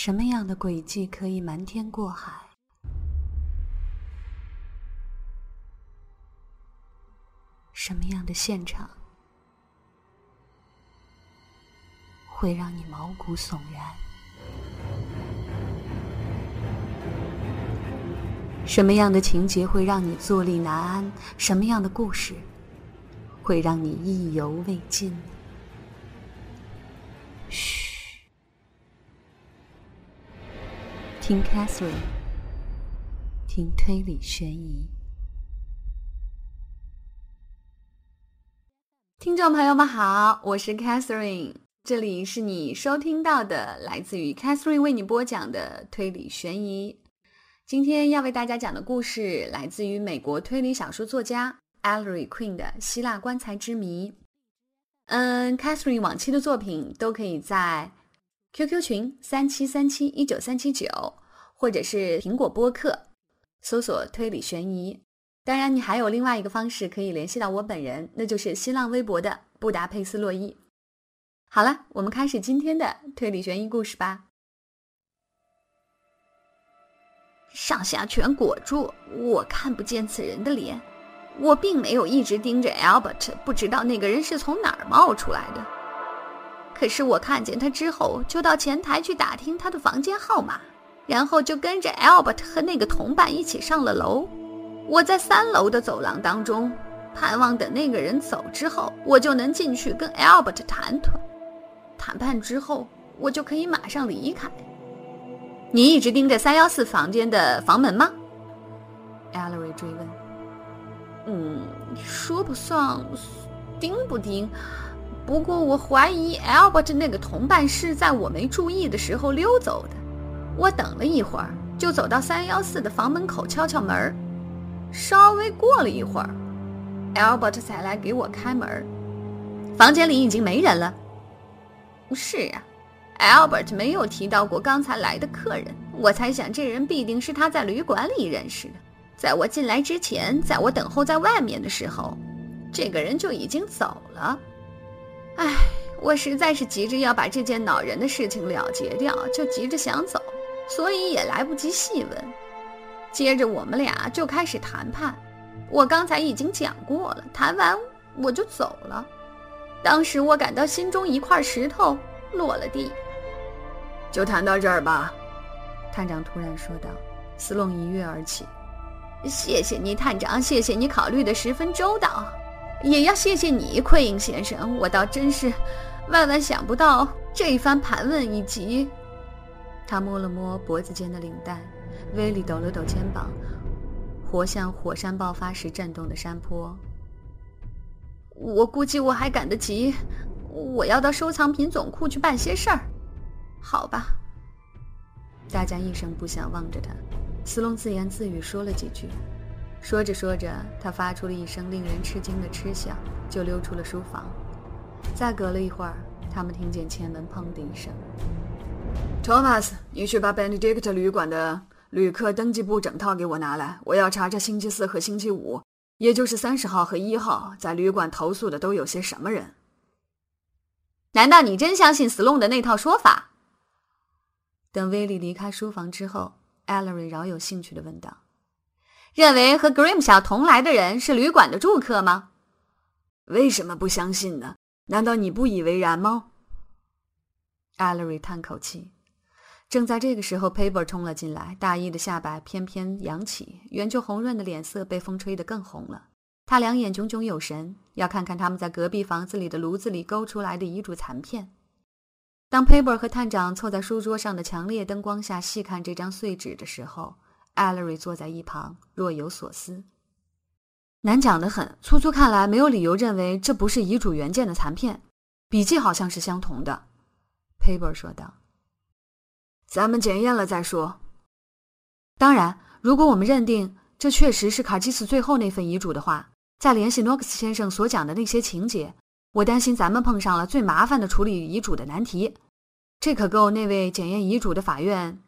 什么样的轨迹可以瞒天过海？什么样的现场会让你毛骨悚然？什么样的情节会让你坐立难安？什么样的故事会让你意犹未尽？嘘，听 Catherine，听推理悬疑。听众朋友们好，我是 Catherine，这里是你收听到的来自于 Catherine 为你播讲的推理悬疑。今天要为大家讲的故事来自于美国推理小说作家 Ellery Queen 的《希腊棺材之谜》。嗯，Catherine 往期的作品都可以在 QQ 群三七三七一九三七九，或者是苹果播客搜索“推理悬疑”。当然，你还有另外一个方式可以联系到我本人，那就是新浪微博的布达佩斯洛伊。好了，我们开始今天的推理悬疑故事吧。上下全裹住，我看不见此人的脸。我并没有一直盯着 Albert，不知道那个人是从哪儿冒出来的。可是我看见他之后，就到前台去打听他的房间号码，然后就跟着 Albert 和那个同伴一起上了楼。我在三楼的走廊当中，盼望等那个人走之后，我就能进去跟 Albert 谈谈。谈判之后，我就可以马上离开。你一直盯着三幺四房间的房门吗？Ellery 追问。嗯，说不上盯不盯，不过我怀疑 Albert 那个同伴是在我没注意的时候溜走的。我等了一会儿，就走到三幺四的房门口敲敲门。稍微过了一会儿，Albert 才来给我开门。房间里已经没人了。是啊。Albert 没有提到过刚才来的客人，我猜想这人必定是他在旅馆里认识的。在我进来之前，在我等候在外面的时候，这个人就已经走了。唉，我实在是急着要把这件恼人的事情了结掉，就急着想走，所以也来不及细问。接着我们俩就开始谈判。我刚才已经讲过了，谈完我就走了。当时我感到心中一块石头落了地。就谈到这儿吧，探长突然说道。斯隆一跃而起，谢谢你，探长，谢谢你考虑的十分周到，也要谢谢你，奎因先生。我倒真是万万想不到这一番盘问以及……他摸了摸脖子间的领带，威利抖了抖肩膀，活像火山爆发时震动的山坡。我估计我还赶得及，我要到收藏品总库去办些事儿。好吧。大家一声不响望着他，斯隆自言自语说了几句，说着说着，他发出了一声令人吃惊的嗤笑，就溜出了书房。再隔了一会儿，他们听见前门砰的一声。Thomas，你去把 Benedict 旅馆的旅客登记簿整套给我拿来，我要查查星期四和星期五，也就是三十号和一号在旅馆投诉的都有些什么人。难道你真相信斯隆的那套说法？等威利离开书房之后，Ellery 饶有兴趣地问道：“认为和 Grimshaw 同来的人是旅馆的住客吗？为什么不相信呢？难道你不以为然吗？Allery 叹口气。正在这个时候，Paper 冲了进来，大衣的下摆翩翩扬起，原就红润的脸色被风吹得更红了。他两眼炯炯有神，要看看他们在隔壁房子里的炉子里勾出来的遗嘱残片。当 Paper 和探长凑在书桌上的强烈灯光下细看这张碎纸的时候艾瑞坐在一旁若有所思。难讲得很，粗粗看来没有理由认为这不是遗嘱原件的残片，笔迹好像是相同的。Paper 说道：“咱们检验了再说。当然，如果我们认定这确实是卡基斯最后那份遗嘱的话，再联系诺克斯先生所讲的那些情节。”我担心咱们碰上了最麻烦的处理遗嘱的难题，这可够那位检验遗嘱的法院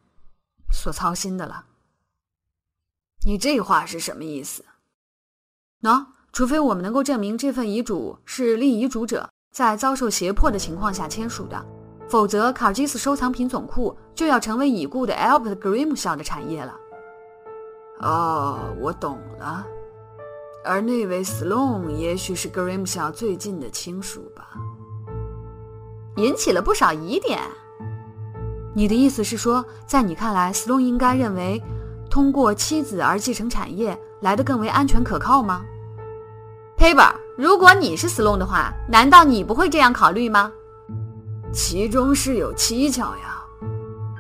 所操心的了。你这话是什么意思？喏，除非我们能够证明这份遗嘱是立遗嘱者在遭受胁迫的情况下签署的，否则卡尔基斯收藏品总库就要成为已故的 Albert Grimm 校的产业了。哦，我懂了。而那位 Sloan 也许是 Grimm 校最近的亲属吧，引起了不少疑点。你的意思是说，在你看来，Sloan 应该认为通过妻子而继承产业来得更为安全可靠吗？Paper，如果你是 Sloan 的话，难道你不会这样考虑吗？其中是有蹊跷呀，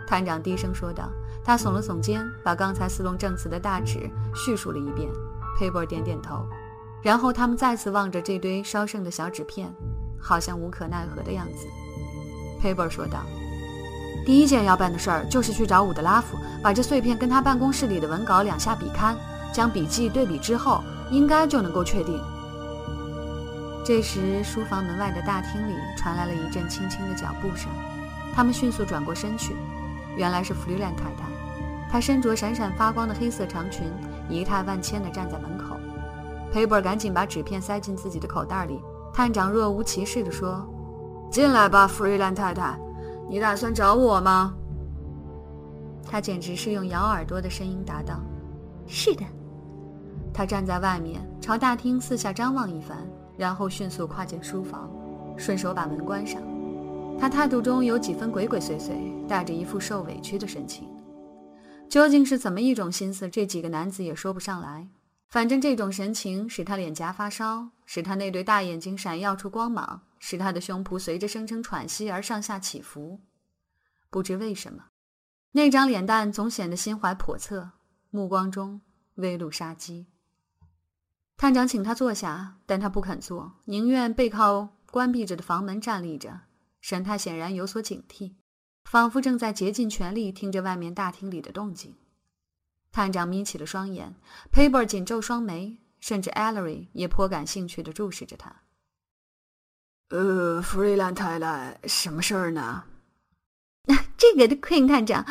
探长低声说道。他耸了耸肩，把刚才斯隆证词的大旨叙述了一遍。佩伯点点头，然后他们再次望着这堆烧剩的小纸片，好像无可奈何的样子。佩伯说道：“第一件要办的事儿就是去找伍德拉夫，把这碎片跟他办公室里的文稿两下比勘，将笔记对比之后，应该就能够确定。”这时，书房门外的大厅里传来了一阵轻轻的脚步声，他们迅速转过身去，原来是弗里兰太太。她身着闪闪发光的黑色长裙，仪态万千地站在门口。佩伯赶紧把纸片塞进自己的口袋里。探长若无其事地说：“进来吧，弗瑞兰太太，你打算找我吗？”他简直是用咬耳朵的声音答道：“是的。”他站在外面，朝大厅四下张望一番，然后迅速跨进书房，顺手把门关上。他态度中有几分鬼鬼祟祟，带着一副受委屈的神情。究竟是怎么一种心思？这几个男子也说不上来。反正这种神情使他脸颊发烧，使他那对大眼睛闪耀出光芒，使他的胸脯随着声声喘息而上下起伏。不知为什么，那张脸蛋总显得心怀叵测，目光中微露杀机。探长请他坐下，但他不肯坐，宁愿背靠关闭着的房门站立着，神态显然有所警惕。仿佛正在竭尽全力听着外面大厅里的动静。探长眯起了双眼 p a p e r 紧皱双眉，甚至 Ellery 也颇感兴趣地注视着他。呃，弗瑞兰太太，什么事儿呢？这个的 Queen 探长，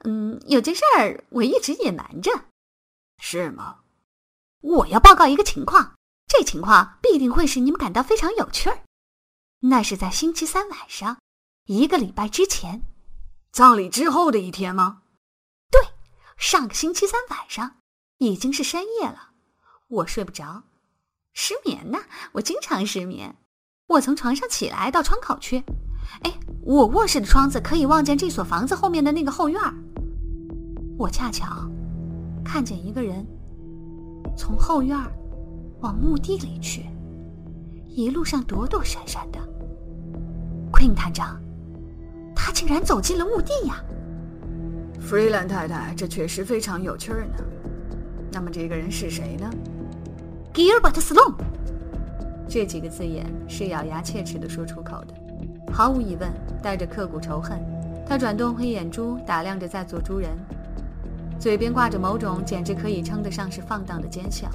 嗯，有件事儿我一直隐瞒着。是吗？我要报告一个情况，这情况必定会使你们感到非常有趣儿。那是在星期三晚上，一个礼拜之前。葬礼之后的一天吗？对，上个星期三晚上，已经是深夜了，我睡不着，失眠呢。我经常失眠。我从床上起来到窗口去，哎，我卧室的窗子可以望见这所房子后面的那个后院儿。我恰巧看见一个人从后院往墓地里去，一路上躲躲闪闪的。Queen 探长。他竟然走进了墓地呀！弗瑞兰太太，这确实非常有趣呢。那么这个人是谁呢？Gilbert Sloan。这几个字眼是咬牙切齿地说出口的，毫无疑问带着刻骨仇恨。他转动黑眼珠打量着在座诸人，嘴边挂着某种简直可以称得上是放荡的奸笑。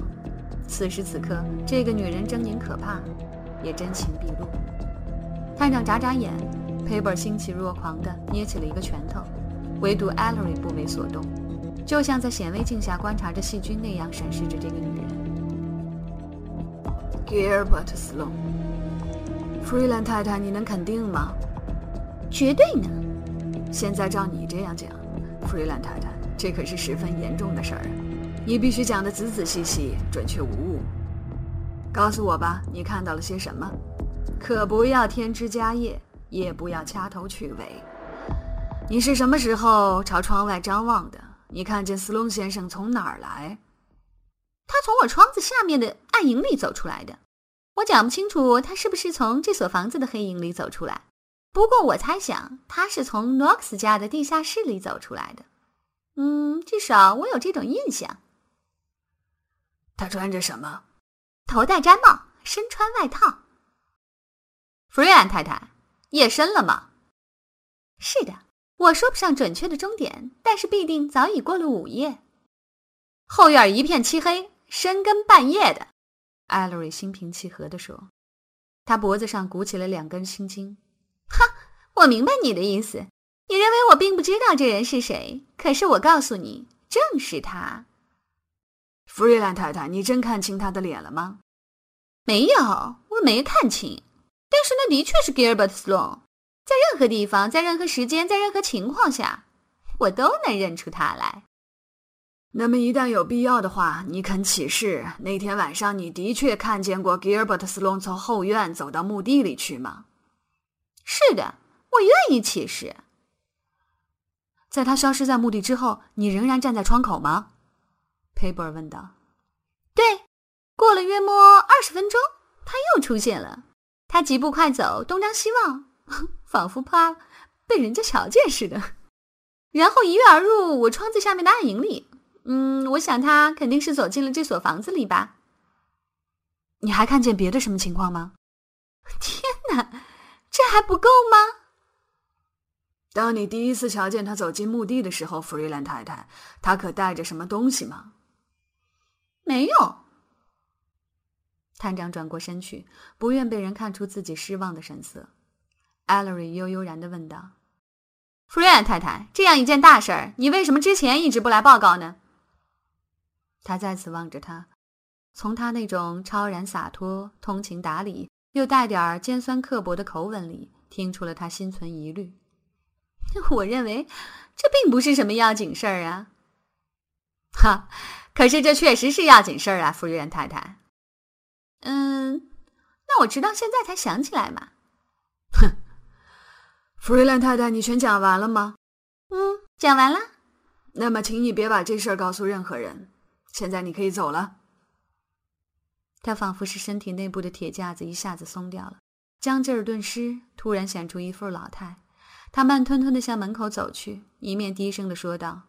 此时此刻，这个女人狰狞可怕，也真情毕露。探长眨眨眼。佩伯欣喜若狂地捏起了一个拳头，唯独艾莉不为所动，就像在显微镜下观察着细菌那样审视着这个女人。Sloan，弗瑞兰太太，你能肯定吗？绝对能。现在照你这样讲，弗瑞兰太太，这可是十分严重的事儿，你必须讲得仔仔细细、准确无误。告诉我吧，你看到了些什么？可不要添枝加叶。也不要掐头去尾。你是什么时候朝窗外张望的？你看见斯隆先生从哪儿来？他从我窗子下面的暗影里走出来的。我讲不清楚他是不是从这所房子的黑影里走出来。不过我猜想他是从诺克斯家的地下室里走出来的。嗯，至少我有这种印象。他穿着什么？头戴毡帽，身穿外套。弗瑞安太太。夜深了吗？是的，我说不上准确的钟点，但是必定早已过了午夜。后院一片漆黑，深更半夜的。艾洛瑞心平气和地说，他脖子上鼓起了两根青筋。哈，我明白你的意思。你认为我并不知道这人是谁？可是我告诉你，正是他。弗瑞兰太太，你真看清他的脸了吗？没有，我没看清。但是那的确是 Gilbert Sloan，在任何地方，在任何时间，在任何情况下，我都能认出他来。那么，一旦有必要的话，你肯起誓，那天晚上你的确看见过 Gilbert Sloan 从后院走到墓地里去吗？是的，我愿意起誓。在他消失在墓地之后，你仍然站在窗口吗？佩伯尔问道。对，过了约莫二十分钟，他又出现了。他疾步快走，东张西望，仿佛怕被人家瞧见似的，然后一跃而入我窗子下面的暗影里。嗯，我想他肯定是走进了这所房子里吧。你还看见别的什么情况吗？天哪，这还不够吗？当你第一次瞧见他走进墓地的时候，弗瑞兰太太，他可带着什么东西吗？没有。探长转过身去，不愿被人看出自己失望的神色。艾勒瑞悠悠然的问道：“弗瑞兰太太，这样一件大事儿，你为什么之前一直不来报告呢？”他再次望着他，从他那种超然洒脱、通情达理又带点尖酸刻薄的口吻里，听出了他心存疑虑。我认为这并不是什么要紧事儿啊，哈！可是这确实是要紧事儿啊，夫人太太。嗯，那我直到现在才想起来嘛。哼，弗瑞兰太太，你全讲完了吗？嗯，讲完了。那么，请你别把这事儿告诉任何人。现在你可以走了。他仿佛是身体内部的铁架子一下子松掉了，僵劲儿顿失，突然显出一副老态。他慢吞吞地向门口走去，一面低声地说道：“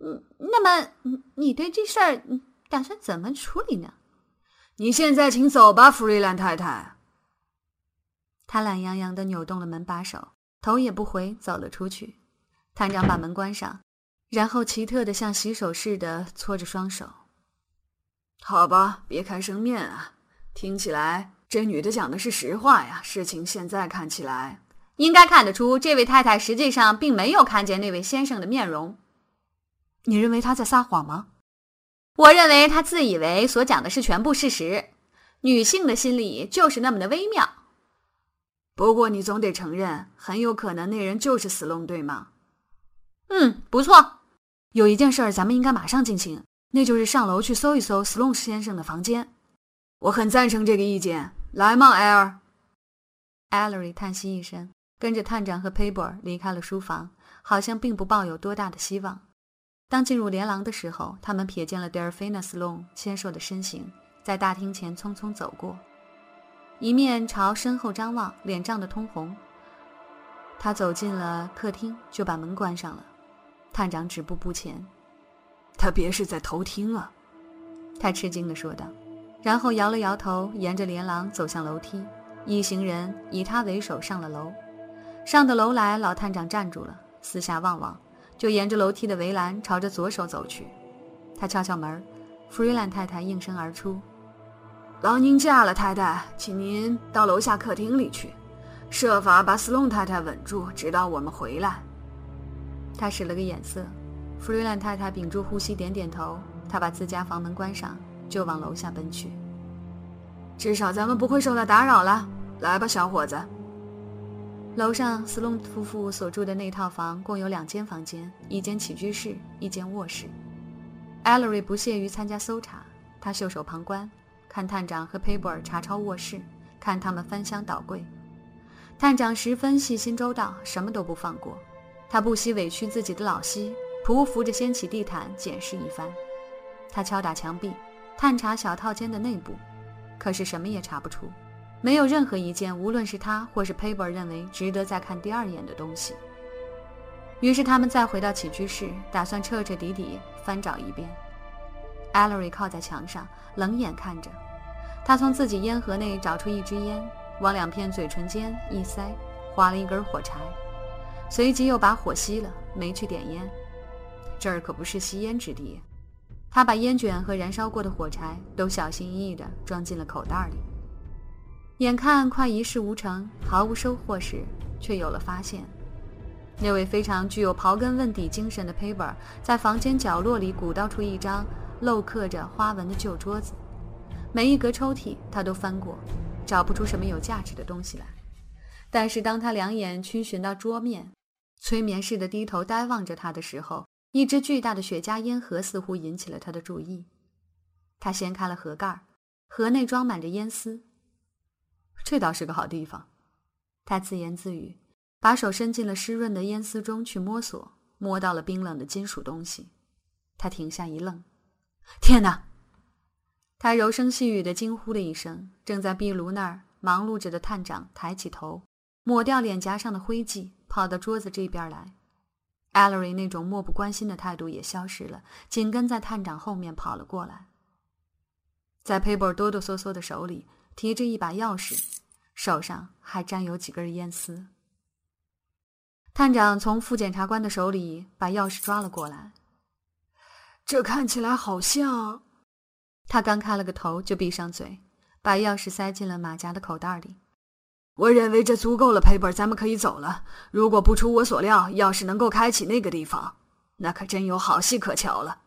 嗯，那么你对这事儿打算怎么处理呢？”“你现在请走吧，弗瑞兰太太。”他懒洋洋地扭动了门把手，头也不回走了出去。探长把门关上，然后奇特的像洗手似的搓着双手。“好吧，别开生面啊！听起来这女的讲的是实话呀。事情现在看起来……”应该看得出，这位太太实际上并没有看见那位先生的面容。你认为她在撒谎吗？我认为她自以为所讲的是全部事实。女性的心理就是那么的微妙。不过你总得承认，很有可能那人就是斯隆，对吗？嗯，不错。有一件事儿，咱们应该马上进行，那就是上楼去搜一搜 Sloan 先生的房间。我很赞成这个意见。来嘛，艾尔。艾尔瑞叹息一声。跟着探长和佩伯尔离开了书房，好像并不抱有多大的希望。当进入连廊的时候，他们瞥见了德尔菲娜·斯隆纤瘦的身形在大厅前匆匆走过，一面朝身后张望，脸涨得通红。他走进了客厅，就把门关上了。探长止步不前：“他别是在偷听啊！”他吃惊地说道，然后摇了摇头，沿着连廊走向楼梯。一行人以他为首上了楼。上的楼来，老探长站住了，四下望望，就沿着楼梯的围栏朝着左手走去。他敲敲门，弗瑞兰太太应声而出：“劳您驾了，太太，请您到楼下客厅里去，设法把斯隆太太稳住，直到我们回来。”他使了个眼色，弗瑞兰太太屏住呼吸，点点头。他把自家房门关上，就往楼下奔去。至少咱们不会受到打扰了。来吧，小伙子。楼上斯隆夫妇所住的那套房共有两间房间，一间起居室，一间卧室。艾勒瑞不屑于参加搜查，他袖手旁观，看探长和佩伯尔查抄卧室，看他们翻箱倒柜。探长十分细心周到，什么都不放过。他不惜委屈自己的老膝，匍匐着掀起地毯检视一番。他敲打墙壁，探查小套间的内部，可是什么也查不出。没有任何一件，无论是他或是 Paper 认为值得再看第二眼的东西。于是他们再回到起居室，打算彻彻底底翻找一遍。Allery 靠在墙上，冷眼看着。他从自己烟盒内找出一支烟，往两片嘴唇间一塞，划了一根火柴，随即又把火熄了，没去点烟。这儿可不是吸烟之地。他把烟卷和燃烧过的火柴都小心翼翼地装进了口袋里。眼看快一事无成、毫无收获时，却有了发现。那位非常具有刨根问底精神的 Paper 在房间角落里鼓捣出一张镂刻着花纹的旧桌子，每一格抽屉他都翻过，找不出什么有价值的东西来。但是当他两眼屈寻到桌面，催眠似的低头呆望着他的时候，一只巨大的雪茄烟盒似乎引起了他的注意。他掀开了盒盖，盒内装满着烟丝。这倒是个好地方，他自言自语，把手伸进了湿润的烟丝中去摸索，摸到了冰冷的金属东西。他停下一愣：“天哪！”他柔声细语地惊呼了一声。正在壁炉那儿忙碌着的探长抬起头，抹掉脸颊上的灰迹，跑到桌子这边来。艾 l 瑞那种漠不关心的态度也消失了，紧跟在探长后面跑了过来。在 Paper 哆哆嗦嗦的手里提着一把钥匙，手上还沾有几根烟丝。探长从副检察官的手里把钥匙抓了过来。这看起来好像……他刚开了个头，就闭上嘴，把钥匙塞进了马甲的口袋里。我认为这足够了，佩伯，咱们可以走了。如果不出我所料，要是能够开启那个地方，那可真有好戏可瞧了。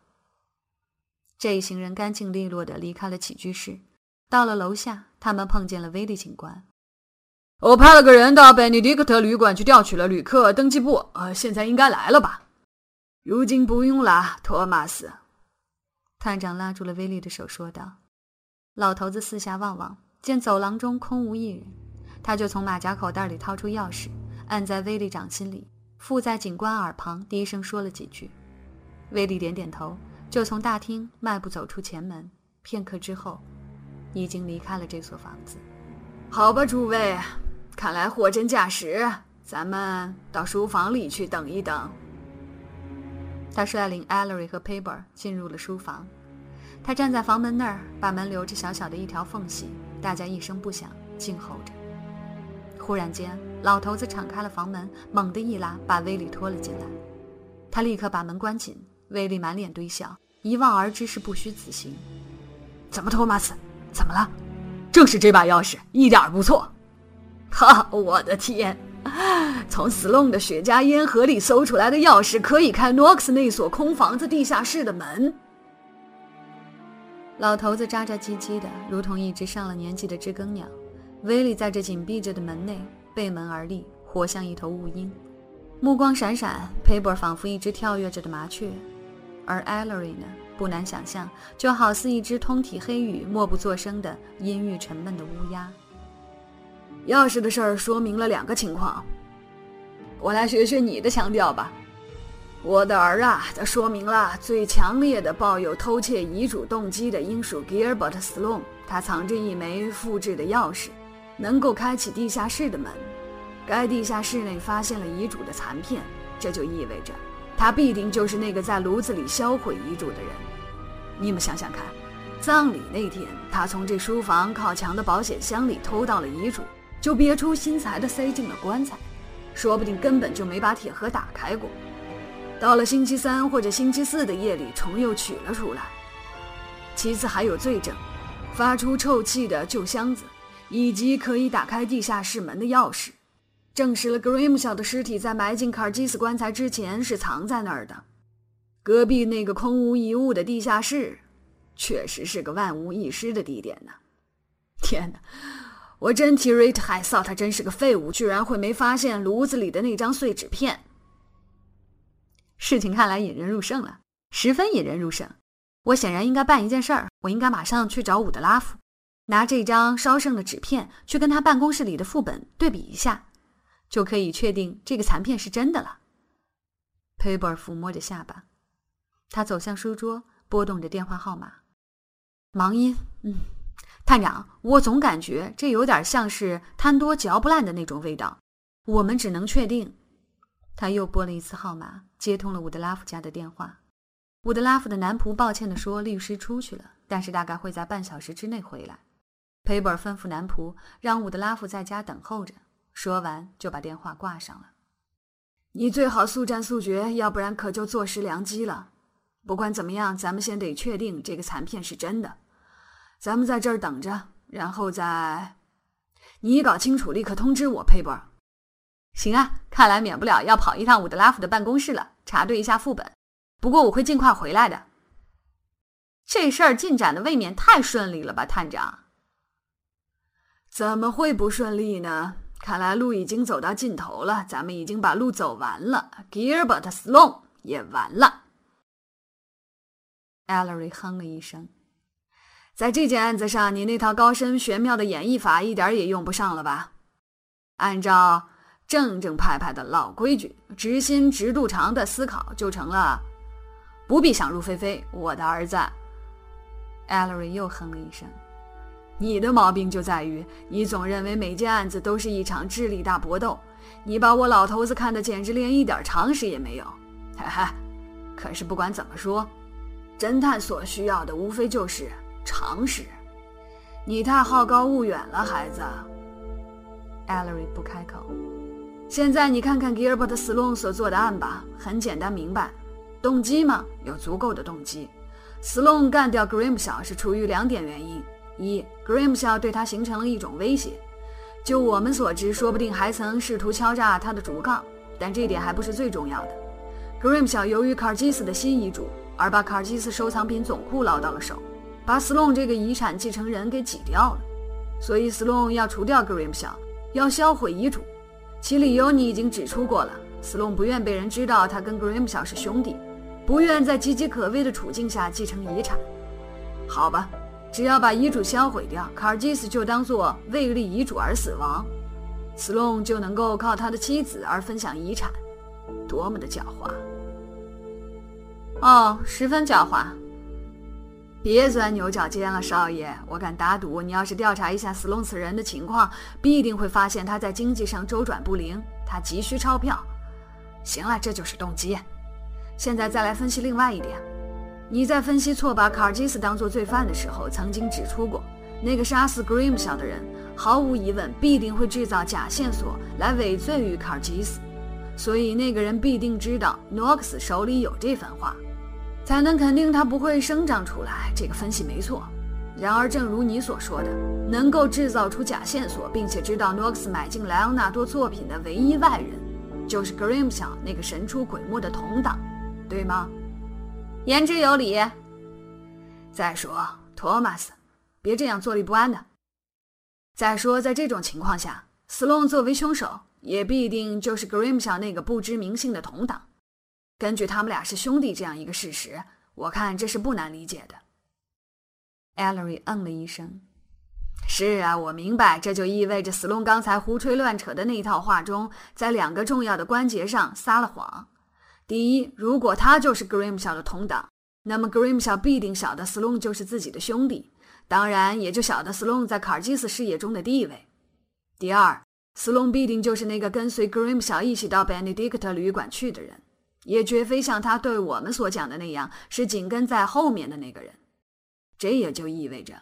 这一行人干净利落地离开了起居室，到了楼下，他们碰见了威利警官。我派了个人到贝尼迪克特旅馆去调取了旅客登记簿，呃，现在应该来了吧？如今不用了，托马斯。探长拉住了威利的手，说道。老头子四下望望，见走廊中空无一人，他就从马甲口袋里掏出钥匙，按在威利掌心里，附在警官耳旁，低声说了几句。威利点点头。就从大厅迈步走出前门，片刻之后，已经离开了这所房子。好吧，诸位，看来货真价实，咱们到书房里去等一等。他率领 Ellery 和 Paper 进入了书房。他站在房门那儿，把门留着小小的一条缝隙，大家一声不响，静候着。忽然间，老头子敞开了房门，猛地一拉，把威利拖了进来。他立刻把门关紧。威利满脸堆笑，一望而知是不虚此行。怎么，托马斯？怎么了？正是这把钥匙，一点不错。哈，我的天！从斯隆的雪茄烟盒里搜出来的钥匙，可以开诺克斯那所空房子地下室的门。老头子喳喳唧唧的，如同一只上了年纪的知更鸟。威利在这紧闭着的门内背门而立，活像一头乌鹰，目光闪闪，佩伯仿佛一只跳跃着的麻雀。而 Ellery 呢？不难想象，就好似一只通体黑羽、默不作声的阴郁沉闷的乌鸦。钥匙的事儿说明了两个情况，我来学学你的腔调吧。我的儿啊，它说明了最强烈的抱有偷窃遗嘱动机的英属 Gilbert Sloan，他藏着一枚复制的钥匙，能够开启地下室的门。该地下室内发现了遗嘱的残片，这就意味着。他必定就是那个在炉子里销毁遗嘱的人。你们想想看，葬礼那天，他从这书房靠墙的保险箱里偷到了遗嘱，就别出心裁地塞进了棺材，说不定根本就没把铁盒打开过。到了星期三或者星期四的夜里，重又取了出来。其次还有罪证，发出臭气的旧箱子，以及可以打开地下室门的钥匙。证实了格瑞姆小的尸体在埋进卡尔基斯棺材之前是藏在那儿的。隔壁那个空无一物的地下室，确实是个万无一失的地点呢。天哪，我真替瑞特海瑟他真是个废物，居然会没发现炉子里的那张碎纸片。事情看来引人入胜了，十分引人入胜。我显然应该办一件事儿，我应该马上去找伍德拉夫，拿这张烧剩的纸片去跟他办公室里的副本对比一下。就可以确定这个残片是真的了。佩伯抚摸着下巴，他走向书桌，拨动着电话号码。忙音，嗯，探长，我总感觉这有点像是贪多嚼不烂的那种味道。我们只能确定。他又拨了一次号码，接通了伍德拉夫家的电话。伍德拉夫的男仆抱歉地说：“律师出去了，但是大概会在半小时之内回来。”佩伯吩咐男仆让伍德拉夫在家等候着。说完，就把电话挂上了。你最好速战速决，要不然可就坐失良机了。不管怎么样，咱们先得确定这个残片是真的。咱们在这儿等着，然后再……你一搞清楚，立刻通知我，佩伯。行啊，看来免不了要跑一趟伍德拉夫的办公室了，查对一下副本。不过我会尽快回来的。这事儿进展的未免太顺利了吧，探长？怎么会不顺利呢？看来路已经走到尽头了，咱们已经把路走完了。Gilbert Sloan 也完了。Ellery 哼了一声，在这件案子上，你那套高深玄妙的演绎法一点也用不上了吧？按照正正派派的老规矩，直心直肚肠的思考就成了。不必想入非非，我的儿子。Ellery 又哼了一声。你的毛病就在于，你总认为每件案子都是一场智力大搏斗。你把我老头子看得简直连一点常识也没有。哈哈，可是不管怎么说，侦探所需要的无非就是常识。你太好高骛远了，孩子。Ellery 不开口。现在你看看 Gilbert Sloan 所做的案吧，很简单明白。动机嘛？有足够的动机。Sloan 干掉 Grimshaw 是出于两点原因。一，Grimshaw 对他形成了一种威胁。就我们所知，说不定还曾试图敲诈他的竹杠。但这点还不是最重要的。Grimshaw 由于卡尔基斯的新遗嘱而把卡尔基斯收藏品总库捞到了手，把 Sloan 这个遗产继承人给挤掉了。所以 Sloan 要除掉 Grimshaw，要销毁遗嘱。其理由你已经指出过了。Sloan 不愿被人知道他跟 Grimshaw 是兄弟，不愿在岌岌可危的处境下继承遗产。好吧。只要把遗嘱销毁掉，卡尔基斯就当做未立遗嘱而死亡，斯隆就能够靠他的妻子而分享遗产，多么的狡猾！哦，十分狡猾。别钻牛角尖了，少爷，我敢打赌，你要是调查一下斯隆此人的情况，必定会发现他在经济上周转不灵，他急需钞票。行了，这就是动机。现在再来分析另外一点。你在分析错把卡尔基斯当作罪犯的时候，曾经指出过，那个杀死 Grim 小的人，毫无疑问必定会制造假线索来伪罪于卡尔基斯，所以那个人必定知道诺克斯手里有这番话，才能肯定他不会生长出来。这个分析没错。然而，正如你所说的，能够制造出假线索，并且知道诺克斯买进莱昂纳多作品的唯一外人，就是 Grim 小那个神出鬼没的同党，对吗？言之有理。再说，托马斯，别这样坐立不安的。再说，在这种情况下，斯隆作为凶手，也必定就是 grimsha 那个不知名姓的同党。根据他们俩是兄弟这样一个事实，我看这是不难理解的。Ellery 嗯了一声：“是啊，我明白。这就意味着斯隆刚才胡吹乱扯的那一套话中，在两个重要的关节上撒了谎。”第一，如果他就是 Grimshaw 的同党，那么 Grimshaw 必定晓得 Sloan 就是自己的兄弟，当然也就晓得 Sloan 在卡尔基斯事业中的地位。第二，Sloan 必定就是那个跟随 Grimshaw 一起到 Benedict 旅馆去的人，也绝非像他对我们所讲的那样是紧跟在后面的那个人。这也就意味着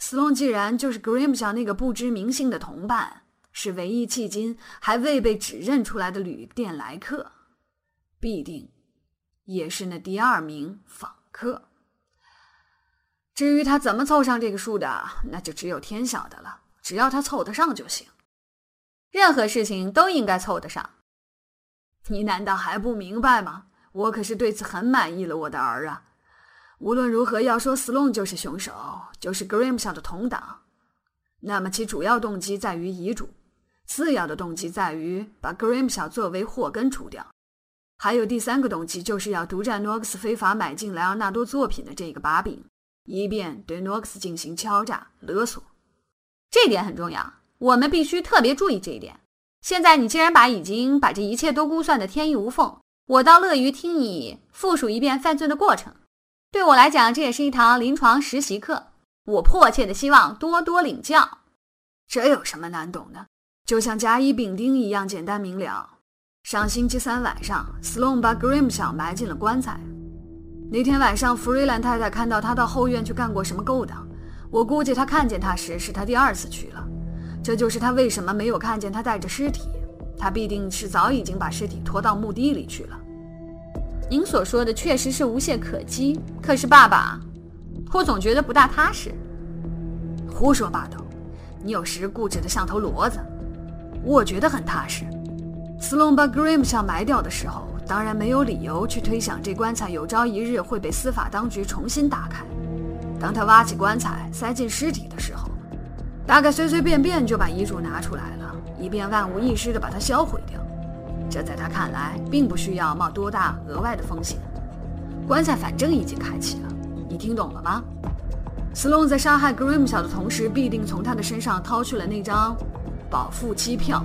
，Sloan 既然就是 Grimshaw 那个不知名姓的同伴，是唯一迄今还未被指认出来的旅店来客。必定也是那第二名访客。至于他怎么凑上这个数的，那就只有天晓得了。只要他凑得上就行。任何事情都应该凑得上。你难道还不明白吗？我可是对此很满意了，我的儿啊。无论如何，要说 Sloan 就是凶手，就是 Grimshaw 的同党，那么其主要动机在于遗嘱，次要的动机在于把 Grimshaw 作为祸根除掉。还有第三个动机，就是要独占诺克斯非法买进莱昂纳多作品的这个把柄，以便对诺克斯进行敲诈勒索。这点很重要，我们必须特别注意这一点。现在你既然把已经把这一切都估算的天衣无缝，我倒乐于听你复述一遍犯罪的过程。对我来讲，这也是一堂临床实习课。我迫切的希望多多领教。这有什么难懂的？就像甲乙丙丁一样简单明了。上星期三晚上，Sloan 把 Grimshaw 埋进了棺材。那天晚上，弗瑞兰太太看到他到后院去干过什么勾当。我估计他看见他时是他第二次去了。这就是他为什么没有看见他带着尸体。他必定是早已经把尸体拖到墓地里去了。您所说的确实是无懈可击。可是，爸爸，我总觉得不大踏实。胡说八道！你有时固执的像头骡子。我觉得很踏实。斯隆把 Grim 像埋掉的时候，当然没有理由去推想这棺材有朝一日会被司法当局重新打开。当他挖起棺材塞进尸体的时候，大概随随便便就把遗嘱拿出来了。以便万无一失地把它销毁掉。这在他看来，并不需要冒多大额外的风险。棺材反正已经开启了，你听懂了吗？斯隆在杀害 Grimshaw 的同时，必定从他的身上掏去了那张保付期票，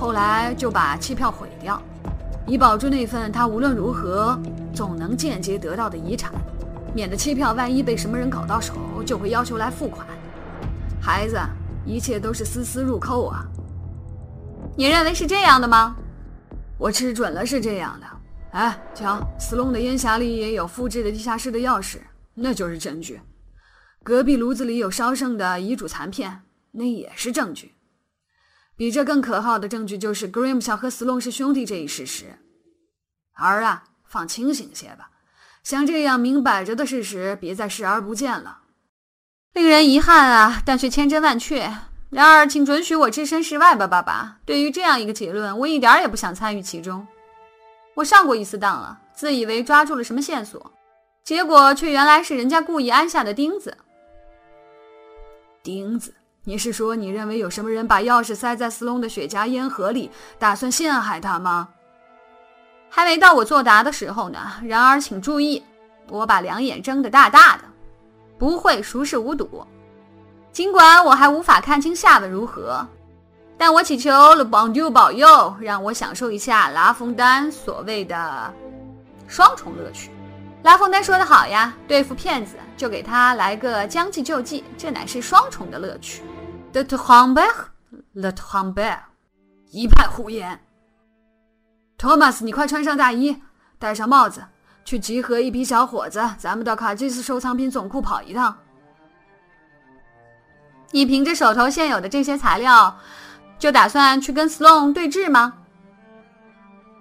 后来就把期票毁掉，以保住那份他无论如何总能间接得到的遗产，免得期票万一被什么人搞到手，就会要求来付款。孩子，一切都是丝丝入扣啊！你认为是这样的吗？我吃准了是这样的。哎，瞧，斯隆的烟匣里也有复制的地下室的钥匙，那就是证据。隔壁炉子里有烧剩的遗嘱残片，那也是证据。比这更可靠的证据就是 Grimshaw 和斯隆是兄弟这一事实。儿啊，放清醒些吧，像这样明摆着的事实，别再视而不见了。令人遗憾啊，但却千真万确。然而，请准许我置身事外吧，爸爸。对于这样一个结论，我一点也不想参与其中。我上过一次当了，自以为抓住了什么线索，结果却原来是人家故意安下的钉子。钉子？你是说你认为有什么人把钥匙塞在斯隆的雪茄烟盒里，打算陷害他吗？还没到我作答的时候呢。然而，请注意，我把两眼睁得大大的，不会熟视无睹。尽管我还无法看清下文如何。但我祈求了邦迪保佑，让我享受一下拉封丹所谓的双重乐趣。拉封丹说得好呀，对付骗子就给他来个将计就计，这乃是双重的乐趣。The Humber，The Humber，一派胡言。托马斯，你快穿上大衣，戴上帽子，去集合一批小伙子，咱们到卡基斯收藏品总库跑一趟。你凭着手头现有的这些材料。就打算去跟 Sloan 对峙吗？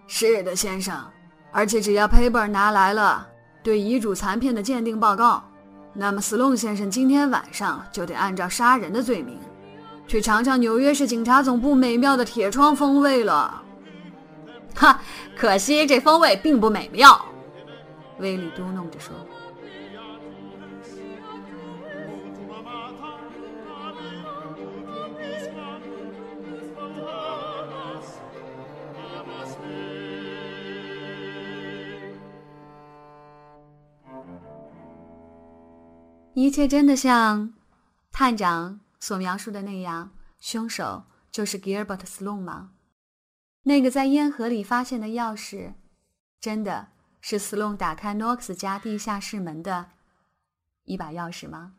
是的，先生。而且只要 Paper 拿来了对遗嘱残片的鉴定报告，那么 Sloan 先生今天晚上就得按照杀人的罪名，去尝尝纽约市警察总部美妙的铁窗风味了。哈，可惜这风味并不美妙。威利嘟囔着说。一切真的像探长所描述的那样，凶手就是 Gilbert Sloan 吗？那个在烟盒里发现的钥匙，真的是 Sloan 打开 Knox 家地下室门的一把钥匙吗？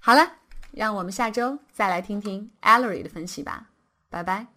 好了，让我们下周再来听听 Allery 的分析吧。拜拜。